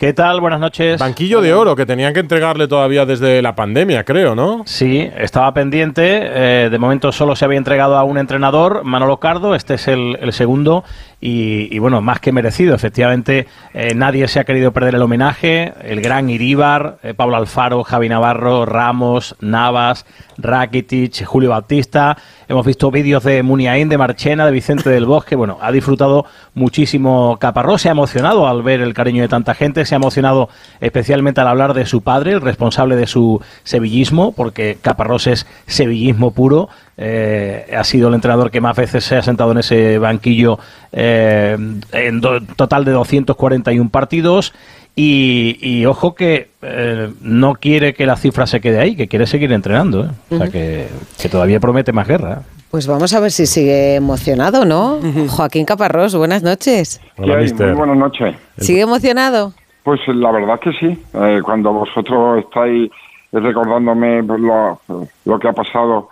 ¿Qué tal? Buenas noches. Banquillo de oro que tenían que entregarle todavía desde la pandemia, creo, ¿no? Sí, estaba pendiente. Eh, de momento solo se había entregado a un entrenador, Manolo Cardo. Este es el, segundo. Y, bueno, más que merecido. Efectivamente, eh, nadie se ha querido perder el homenaje. El gran Iríbar, eh, Pablo Alfaro, Javi Navarro, Ramos, Navas, Rakitic, Julio Bautista. Hemos visto vídeos de Muniain, de Marchena, de Vicente del Bosque. Bueno, ha disfrutado muchísimo Caparrós, se ha emocionado al ver el cariño de tanta gente, se ha emocionado especialmente al hablar de su padre, el responsable de su sevillismo, porque Caparrós es sevillismo puro. Eh, ha sido el entrenador que más veces se ha sentado en ese banquillo eh, en total de 241 partidos y, ojo que eh, no quiere que la cifra se quede ahí, que quiere seguir entrenando. ¿eh? O sea, que, todavía promete más guerra. Pues vamos a ver si sigue emocionado, ¿no? Joaquín Caparrós, buenas noches. Hola, Muy buenas noches. ¿Sigue emocionado? Pues la verdad que sí. Eh, cuando vosotros estáis recordándome lo, lo, que ha pasado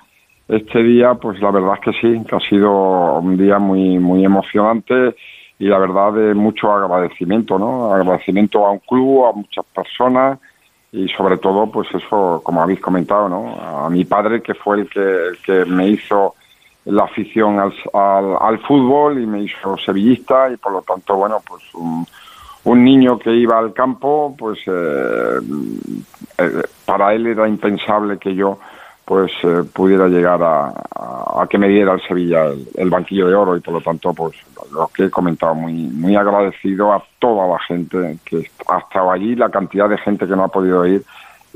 este día, pues la verdad es que sí, que ha sido un día muy, muy emocionante y la verdad de mucho agradecimiento, ¿no? Agradecimiento a un club, a muchas personas y sobre todo, pues eso, como habéis comentado, ¿no? A mi padre que fue el que, el que me hizo la afición al, al, fútbol y me hizo sevillista y por lo tanto, bueno, pues un, un niño que iba al campo, pues eh, eh, para él era impensable que yo pues eh, pudiera llegar a, que me diera el Sevilla el, banquillo de oro y por lo tanto pues lo que he comentado muy muy agradecido a toda la gente que ha estado allí la cantidad de gente que no ha podido ir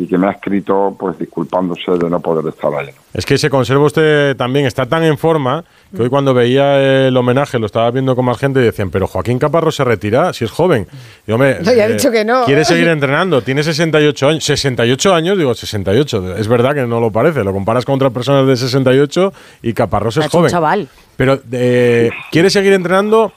y que me ha escrito pues disculpándose de no poder estar ahí. Es que se conserva usted también, está tan en forma que hoy cuando veía el homenaje lo estaba viendo con más gente y decían, pero Joaquín Caparro se retira si es joven. Y me, no, ya dicho que no. Quiere seguir entrenando, tiene 68 años. 68 años, digo 68. Es verdad que no lo parece, lo comparas con otras personas de 68 y Caparrós es joven. chaval. Pero eh, quiere seguir entrenando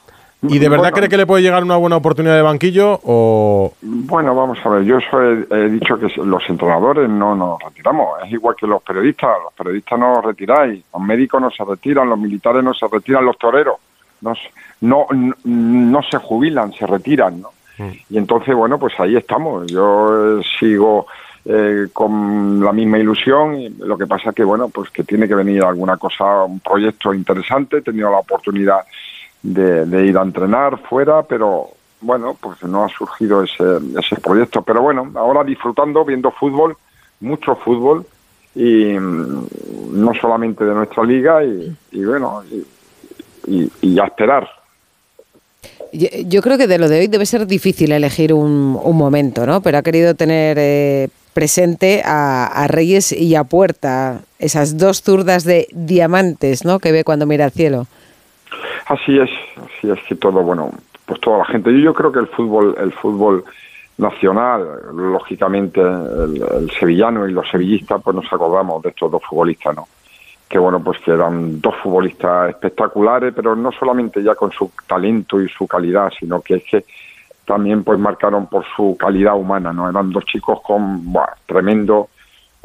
¿Y de verdad cree que le puede llegar una buena oportunidad de banquillo o...? Bueno, vamos a ver, yo he, dicho que los entrenadores no nos retiramos, es igual que los periodistas, los periodistas no nos retiráis, los médicos no se retiran, los militares no se retiran, los toreros no, no, no se jubilan, se retiran, ¿no? Mm. Y entonces, bueno, pues ahí estamos, yo eh, sigo... Eh, con la misma ilusión. Y lo que pasa que, bueno, pues que tiene que venir alguna cosa, un proyecto interesante. He tenido la oportunidad de, ir a entrenar fuera, pero bueno, pues no ha surgido ese, ese proyecto. Pero bueno, ahora disfrutando, viendo fútbol, mucho fútbol, y mm, no solamente de nuestra liga, y, bueno, y, y, a esperar. Yo creo que de lo de hoy debe ser difícil elegir un, un momento, ¿no? Pero ha querido tener eh, presente a, a, Reyes y a Puerta, esas dos zurdas de diamantes, ¿no? Que ve cuando mira al cielo. Así es, así es que todo, bueno, pues toda la gente. Yo, creo que el fútbol, el fútbol nacional, lógicamente el, sevillano y los sevillistas, pues nos acordamos de estos dos futbolistas, ¿no? Que bueno, pues que eran dos futbolistas espectaculares, pero no solamente ya con su talento y su calidad, sino que es que también pues marcaron por su calidad humana, ¿no? Eran dos chicos con buah, tremendo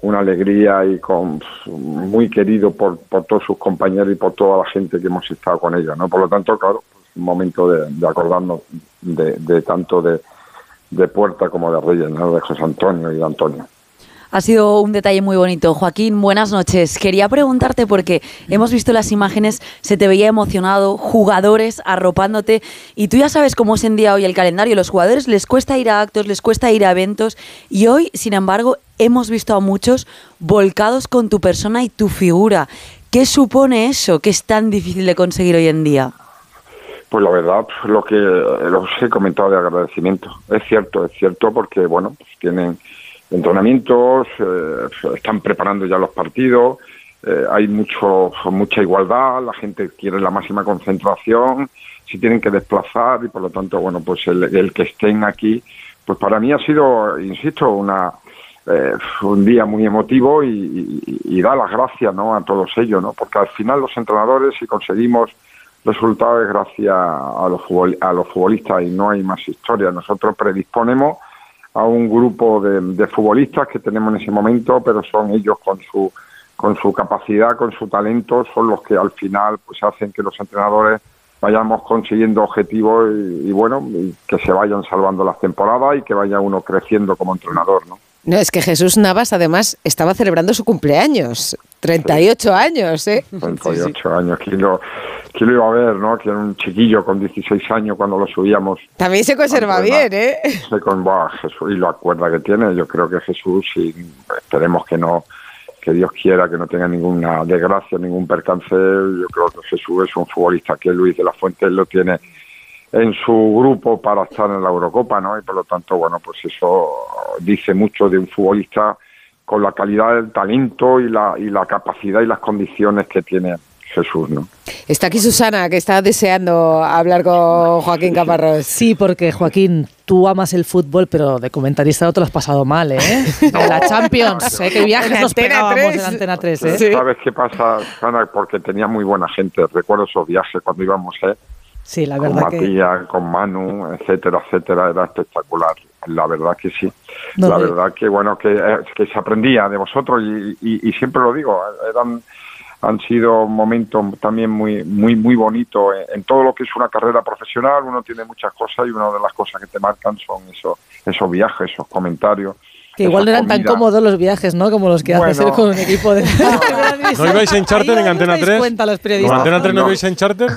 una alegría y con muy querido por, por todos sus compañeros y por toda la gente que hemos estado con ella, ¿no? Por lo tanto, claro, pues, un momento de, acordarnos de, de tanto de, de Puerta como de Reyes, ¿no? De José Antonio y de Antonio. Ha sido un detalle muy bonito. Joaquín, buenas noches. Quería preguntarte porque hemos visto las imágenes, se te veía emocionado, jugadores arropándote y tú ya sabes cómo es en día hoy el calendario. Los jugadores les cuesta ir a actos, les cuesta ir a eventos y hoy, sin embargo, hemos visto a muchos volcados con tu persona y tu figura. ¿Qué supone eso que es tan difícil de conseguir hoy en día? Pues la verdad, lo que he comentado de agradecimiento. Es cierto, es cierto porque, bueno, pues tienen entrenamientos, eh, están preparando ya los partidos, eh, hay mucho, mucha igualdad, la gente quiere la máxima concentración, se tienen que desplazar y por lo tanto, bueno, pues el, que estén aquí, pues para mí ha sido, insisto, una, eh, un día muy emotivo y, da las gracias ¿no? a todos ellos, ¿no? porque al final los entrenadores, si conseguimos resultados, es gracias a los, a los futbolistas y no hay más historia. Nosotros predisponemos a un grupo de, futbolistas que tenemos en ese momento, pero son ellos con su con su capacidad, con su talento, son los que al final pues hacen que los entrenadores vayamos consiguiendo objetivos y, bueno, que se vayan salvando las temporadas y que vaya uno creciendo como entrenador, ¿no? No, es que Jesús Navas además estaba celebrando su cumpleaños, 38 años, ¿eh? 38 años, ¿quién lo, iba a ver, no? Que era un chiquillo con 16 años cuando lo subíamos. También se conserva bien, ¿eh? Se con, Jesús, y lo acuerda que tiene, yo creo que Jesús, y esperemos que no, que Dios quiera que no tenga ninguna desgracia, ningún percance, yo creo que Jesús es un futbolista que Luis de la Fuente lo tiene en su grupo para estar en la Eurocopa, ¿no? Y por lo tanto, bueno, pues eso dice mucho de un futbolista con la calidad del talento y la, y la capacidad y las condiciones que tiene Jesús, ¿no? Está aquí Susana, que está deseando hablar con Joaquín Caparrós. Sí, porque Joaquín, tú amas el fútbol, pero de comentarista no te lo has pasado mal, ¿eh? La Champions, ¿eh? Que viajes nos pegábamos en Antena 3, ¿eh? ¿Sabes qué pasa, Susana? Porque tenía muy buena gente. Recuerdo esos viajes cuando íbamos, ¿eh? Sí, la verdad con Matías, con Manu, etcétera, etcétera, era espectacular. La verdad que sí. la verdad que, bueno, que, eh, que se aprendía de vosotros y, y siempre lo digo, eran han sido momentos también muy muy muy bonitos en, todo lo que es una carrera profesional. Uno tiene muchas cosas y una de las cosas que te marcan son esos esos viajes esos comentarios que igual no eran tan cómodos los viajes, ¿no? Como los que haces con un equipo de... ¿No ibais en charter en Antena 3? Cuenta los periodistas. ¿En Antena 3 no, ibais en charter?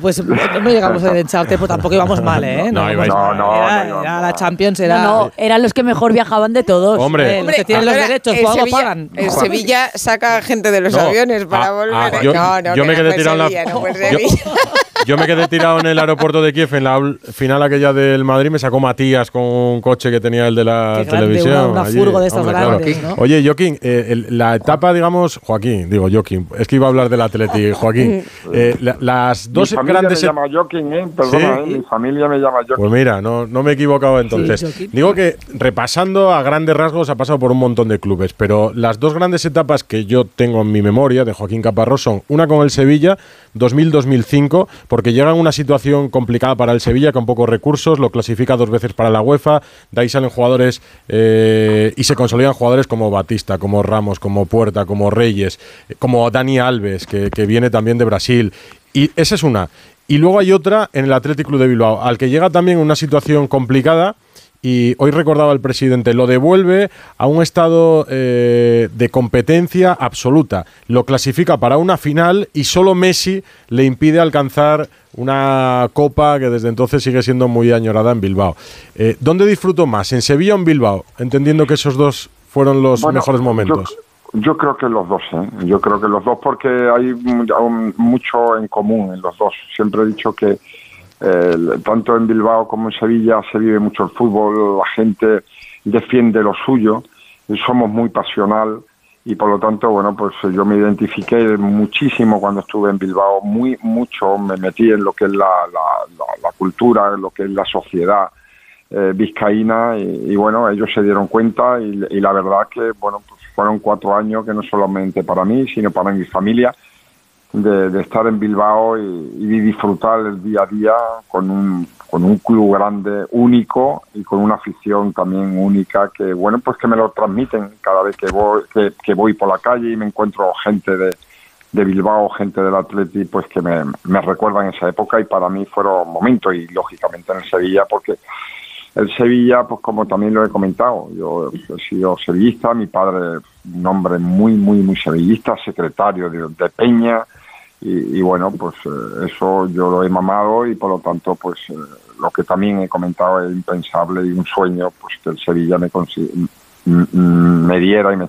Pues no llegamos a en charter, pues tampoco íbamos mal, ¿eh? No, no, no, no, era, la Champions era... No, eran los que mejor viajaban de todos. Hombre. Eh, los que tienen los derechos, pues algo pagan. En Sevilla saca gente de los aviones para ah, volver. Ah, yo, no, no, yo me quedé tirado en la... Yo me quedé tirado en el aeropuerto de Kiev en la final aquella del Madrid. Me sacó Matías con un coche que tenía el de la televisión. Una, furgo de estas grandes, ¿no? Oye, Joaquín, eh, la etapa, digamos, Joaquín, digo Joaquín, es que iba a hablar del Atleti, Joaquín. Eh, las dos mi familia grandes. Me llama Joaquín, ¿eh? Perdona, ¿eh? mi familia me llama Joaquín. Pues mira, no, no me he equivocado entonces. digo que repasando a grandes rasgos ha pasado por un montón de clubes, pero las dos grandes etapas que yo tengo en mi memoria de Joaquín Caparrós son una con el Sevilla, 2000-2005, porque llega en una situación complicada para el Sevilla con pocos recursos, lo clasifica dos veces para la UEFA, de ahí salen jugadores eh, y se consolidan jugadores como Batista, como Ramos, como Puerta, como Reyes, eh, como Dani Alves, que, que viene también de Brasil. Y esa es una. Y luego hay otra en el Athletic Club de Bilbao, al que llega también una situación complicada y hoy recordaba el presidente, lo devuelve a un estado eh, de competencia absoluta. Lo clasifica para una final y solo Messi le impide alcanzar una copa que desde entonces sigue siendo muy añorada en Bilbao. Eh, ¿Dónde disfrutó más? ¿En Sevilla o en Bilbao? Entendiendo que esos dos fueron los mejores momentos. Yo, creo que los dos, ¿eh? yo creo que los dos porque hay mucho en común en los dos. Siempre he dicho que tanto en Bilbao como en Sevilla se vive mucho el fútbol, la gente defiende lo suyo, somos muy pasional y por lo tanto, bueno, pues yo me identifiqué muchísimo cuando estuve en Bilbao, muy mucho me metí en lo que es la, la, cultura, en lo que es la sociedad eh, vizcaína y, bueno, ellos se dieron cuenta y, la verdad que, bueno, pues fueron cuatro años que no solamente para mí, sino para mi familia, de, estar en Bilbao y, disfrutar el día a día con un, con un club grande, único y con una afición también única que, bueno, pues que me lo transmiten cada vez que voy, que, voy por la calle y me encuentro gente de, de Bilbao, gente del Atleti, pues que me, me recuerdan esa época y para mí fueron momentos y lógicamente en el Sevilla porque el Sevilla, pues como también lo he comentado, yo he sido sevillista, mi padre, un hombre muy, muy, muy sevillista, secretario de Peña, y, bueno, pues eh, eso yo lo he mamado y por lo tanto, pues eh, lo que también he comentado es impensable y un sueño, pues que el Sevilla me, me diera y me,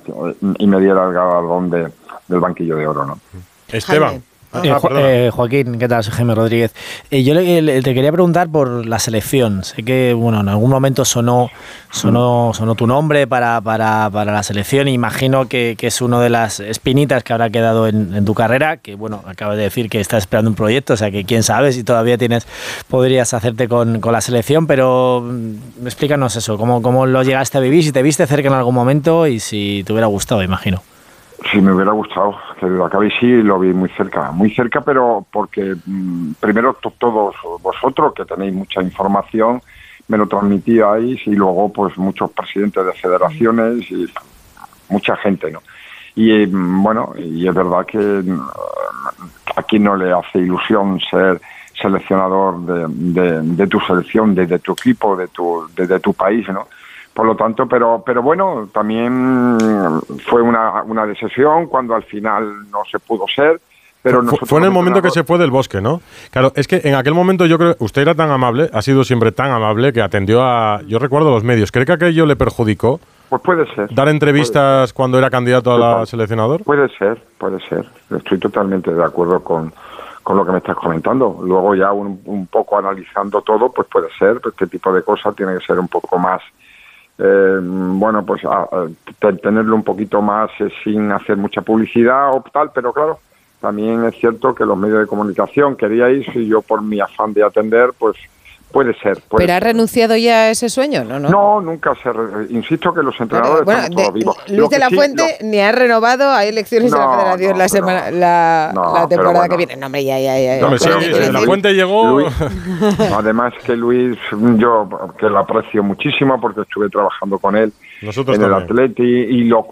y me diera el galardón de, del banquillo de oro, ¿no? Esteban. Eh, ah, eh, Joaquín, ¿qué tal? Soy Jaime Rodríguez. Eh, yo te quería preguntar por la selección. Sé que bueno, en algún momento sonó, sonó, sonó tu nombre para, para, para la selección. Imagino que, que, es una de las espinitas que habrá quedado en, tu carrera. Que bueno, acabas de decir que estás esperando un proyecto, o sea que quién sabe si todavía tienes, podrías hacerte con, con la selección. Pero mm, explícanos eso, cómo, cómo lo llegaste a vivir, si te viste cerca en algún momento y si te hubiera gustado, imagino. Sí, me hubiera gustado que lo acabé sí lo vi muy cerca, muy cerca, pero porque mm, primero todos vosotros que tenéis mucha información me lo transmitíais y luego pues muchos presidentes de federaciones y mucha gente, ¿no? Y mm, bueno, y es verdad que mm, aquí no le hace ilusión ser seleccionador de, de, tu selección, de, tu equipo, de tu, de, tu país, ¿no? Por lo tanto, pero, pero bueno, también fue una, una decisión cuando al final no se pudo ser. Pero fue, en el momento que se fue del bosque, ¿no? Claro, es que en aquel momento yo creo, usted era tan amable, ha sido siempre tan amable que atendió a, yo recuerdo los medios, ¿cree que aquello le perjudicó? Pues puede ser. ¿Dar entrevistas cuando era candidato a la seleccionador? Puede ser, puede ser. Estoy totalmente de acuerdo con, con lo que me estás comentando. Luego ya un, un poco analizando todo, pues puede ser, este tipo de cosas tiene que ser un poco más, eh, bueno, pues tenerlo un poquito más eh, sin hacer mucha publicidad o tal, pero claro, también es cierto que los medios de comunicación queríais y yo por mi afán de atender, pues Puede ser. ¿Pero ha renunciado ya a ese sueño? No, no. No, nunca se. Insisto que los entrenadores bueno, están vivos. Luis de la Fuente ni ha renovado, hay elecciones en la Federación la, semana, la, temporada que viene. No, hombre, ya, ya, ya. No, sí, la Fuente llegó. además que Luis, yo que lo aprecio muchísimo porque estuve trabajando con él Nosotros en el Atleti y lo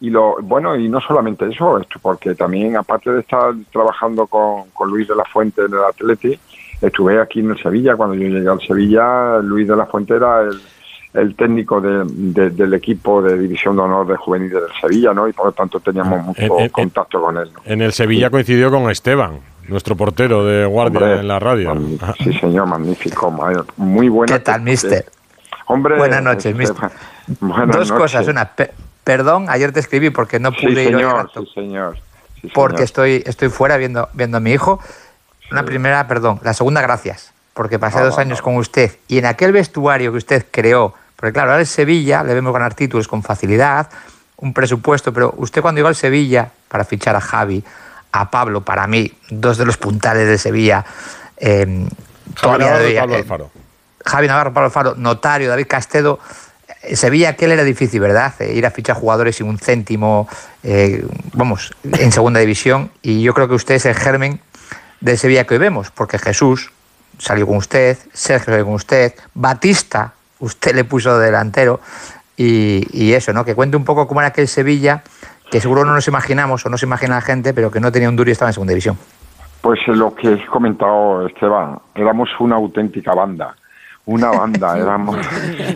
y lo bueno y no solamente eso porque también aparte de estar trabajando con, con Luis de la Fuente en el Atleti Estuve aquí en el Sevilla, cuando yo llegué al Sevilla, Luis de la Fuente era el, técnico del equipo de División de Honor de Juveniles del Sevilla, ¿no? Y por lo tanto teníamos ah, mucho contacto con él. En el Sevilla coincidió con Esteban, nuestro portero de guardia en la radio. Sí, señor, magnífico. Muy buena. ¿Qué tal, mister? Hombre, Buenas noches, mister. Dos cosas. Una, perdón, ayer te escribí porque no pude ir hoy Sí, señor. porque estoy, estoy fuera viendo, viendo a mi hijo. Una primera, perdón. La segunda, gracias. Porque pasé dos años con usted y en aquel vestuario que usted creó, porque claro, ahora en Sevilla le vemos ganar títulos con facilidad, un presupuesto, pero usted cuando llegó al Sevilla para fichar a Javi, a Pablo, para mí, dos de los puntales de Sevilla, eh, Javi Navarro, Pablo eh, Alfaro. Javi Navarro, Pablo Alfaro, Notario, David Castedo. Eh, Sevilla, aquel era difícil, ¿verdad? ir a fichar jugadores sin un céntimo, vamos, en segunda división. Y yo creo que usted es el germen de Sevilla que hoy vemos, porque Jesús salió con usted, Sergio salió con usted, Batista, usted le puso delantero, y, eso, ¿no? Que cuente un poco cómo era aquel Sevilla, que seguro no nos imaginamos o no se imagina la gente, pero que no tenía un duro y estaba en segunda división. Pues lo que he comentado, Esteban, éramos una auténtica banda. Una banda, éramos,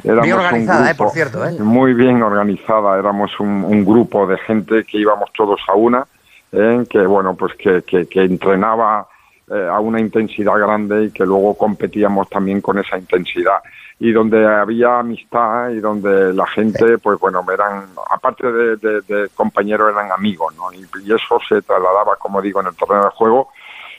éramos bien organizada, eh, por cierto. ¿eh? Muy bien organizada, éramos un grupo de gente que íbamos todos a una, ¿eh? que bueno, pues que, que, que entrenaba eh, a una intensidad grande y que luego competíamos también con esa intensidad. Y donde había amistad y donde la gente, pues bueno, eran, aparte de, compañeros, eran amigos, ¿no? Y, eso se trasladaba, como digo, en el terreno de juego.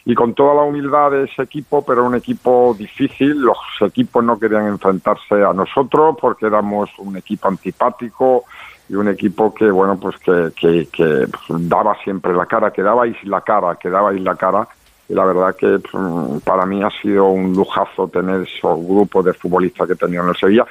Y con toda la humildad de ese equipo, pero un equipo difícil, los equipos no querían enfrentarse a nosotros porque éramos un equipo antipático, y un equipo que bueno pues que, que, que daba siempre la cara, que dabais la cara, que dabais la cara y la verdad que pues, para mí ha sido un lujazo tener esos grupos de futbolistas que tenía en el Sevilla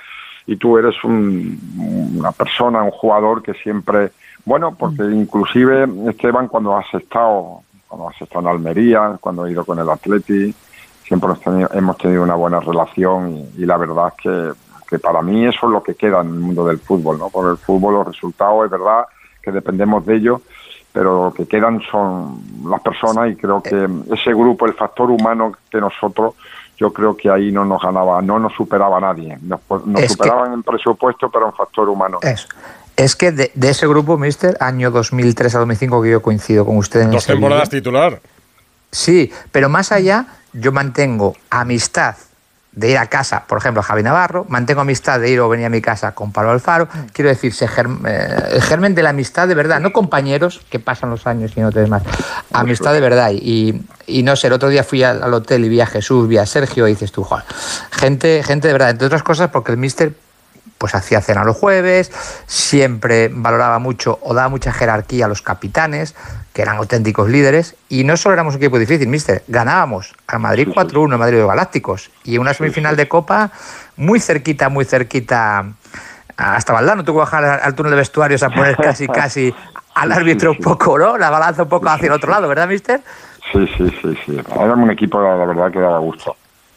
y tú eres una persona, un jugador que siempre, bueno, porque inclusive Esteban cuando has estado, cuando has estado en Almería, cuando he ido con el Atleti, siempre hemos tenido, una buena relación y, y la verdad es que que para mí eso es lo que queda en el mundo del fútbol, ¿no? Por el fútbol los resultados es verdad que dependemos de ellos, pero lo que quedan son las personas y creo que ese grupo, el factor humano que nosotros, yo creo que ahí no nos ganaba, no nos superaba nadie. Nos, superaban en presupuesto, pero en factor humano. Eso. Es que de, ese grupo, mister, año 2003 a 2005, que yo coincido con usted en Dos temporadas titular. Sí, pero más allá, yo mantengo amistad de ir a casa, por ejemplo, a Javi Navarro, mantengo amistad de ir o venir a mi casa con Pablo Alfaro, mm. quiero decir, eh, el germen de la amistad de verdad, no compañeros que pasan los años y no te demás, amistad de verdad. Y, no sé, el otro día fui al, hotel y vi a Jesús, vi a Sergio y dices tú, Juan, gente, gente de verdad, entre otras cosas porque el mister pues hacía cena los jueves, siempre valoraba mucho o daba mucha jerarquía a los capitanes, que eran auténticos líderes, y no solo éramos un equipo difícil, mister, ganábamos al Madrid 4-1, en Madrid de Galácticos, y una semifinal de Copa muy cerquita, muy cerquita, hasta Valdano tuvo que bajar al túnel de vestuarios a poner casi, casi al árbitro un poco, ¿no? La balanza un poco hacia el otro lado, ¿verdad, mister? Sí, sí, sí, sí. Era un equipo, la verdad, que daba gusto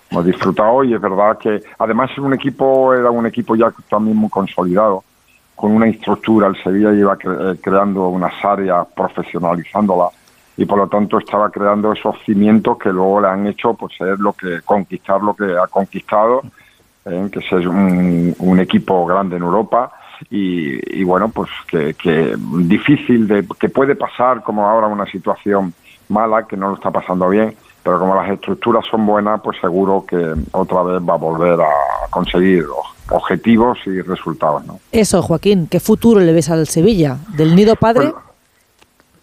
hemos disfrutado y es verdad que además un equipo era un equipo ya también muy consolidado con una estructura el Sevilla iba eh, creando unas áreas profesionalizándola y por lo tanto estaba creando esos cimientos que luego le han hecho pues ser lo que conquistar lo que ha conquistado ¿eh? que es un, equipo grande en Europa y, bueno pues que, que, difícil de que puede pasar como ahora una situación mala que no lo está pasando bien pero como las estructuras son buenas pues seguro que otra vez va a volver a conseguir objetivos y resultados ¿no? eso Joaquín qué futuro le ves al Sevilla del nido padre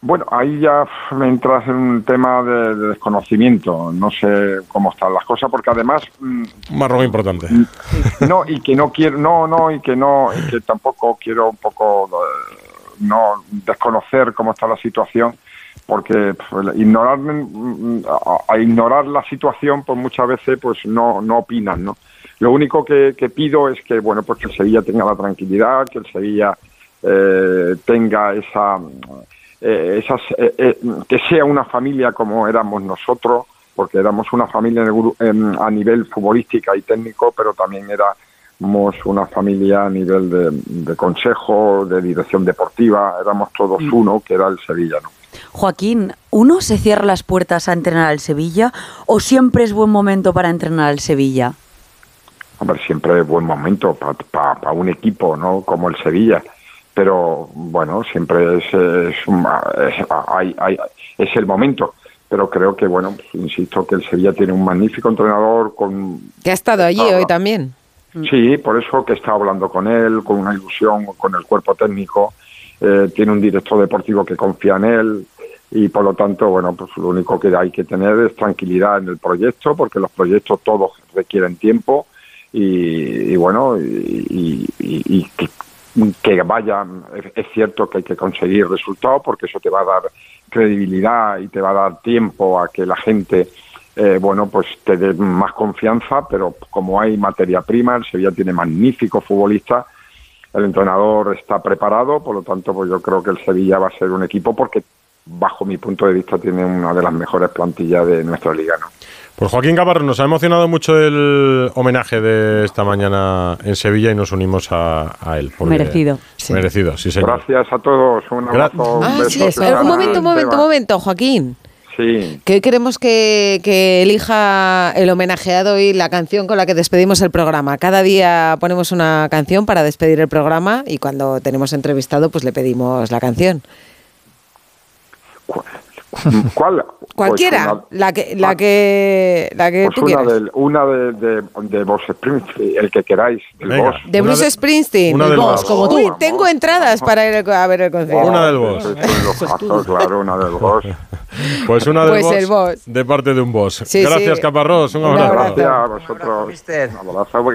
bueno, ahí ya me entras en un tema de, desconocimiento. No sé cómo están las cosas, porque además. Mm, un marrón importante. No, y que no quiero. No, no, y que no. Y que tampoco quiero un poco. Eh, no desconocer cómo está la situación, porque pues, ignorar, mm, a, ignorar la situación, pues muchas veces pues no, no opinan, ¿no? Lo único que, pido es que, bueno, pues que el Sevilla tenga la tranquilidad, que el Sevilla eh, tenga esa eh, esas, eh, eh, que sea una familia como éramos nosotros, porque éramos una familia a nivel futbolística y técnico, pero también éramos una familia a nivel de, consejo, de dirección deportiva, éramos todos mm. uno, que era el Sevilla. Joaquín, ¿uno se cierra las puertas a entrenar al Sevilla o siempre es buen momento para entrenar al Sevilla? Hombre, siempre es buen momento para un equipo ¿no? como el Sevilla pero bueno, siempre es, es, es, el momento. Pero creo que, bueno, pues, insisto que el Sevilla tiene un magnífico entrenador con... Que ha estado allí hoy también. Sí, por eso que está hablando con él, con una ilusión, con el cuerpo técnico. Eh, tiene un director deportivo que confía en él y por lo tanto, bueno, pues lo único que hay que tener es tranquilidad en el proyecto, porque los proyectos todos requieren tiempo y, bueno, y, y, que que vayan, es cierto que hay que conseguir resultados porque eso te va a dar credibilidad y te va a dar tiempo a que la gente, eh, bueno, pues te dé más confianza, pero como hay materia prima, el Sevilla tiene magníficos futbolistas, el entrenador está preparado, por lo tanto, pues yo creo que el Sevilla va a ser un equipo porque bajo mi punto de vista tiene una de las mejores plantillas de nuestra liga, ¿no? Pues Joaquín Caparro, nos ha emocionado mucho el homenaje de esta mañana en Sevilla y nos unimos a, él. Merecido. Merecido, sí señor. Gracias a todos. Un abrazo. Ah, un, momento, un momento, un momento, Joaquín. Sí. Que queremos que, que, elija el homenajeado y la canción con la que despedimos el programa. Cada día ponemos una canción para despedir el programa y cuando tenemos entrevistado, pues le pedimos la canción. ¿Cuál? Cualquiera, pues la que la que la que pues tú una quieras. una de, de, de Bruce Springsteen, el que queráis, del Boss. De Bruce Springsteen, una del Boss, como tú. Uy, tengo entradas para ir a ver el concierto. Una del Boss. Los claro, una del Boss. Pues una del pues boss, el boss, de parte de un Boss. Sí, Gracias, sí. Caparrós. Un abrazo. Gracias a vosotros. Un abrazo.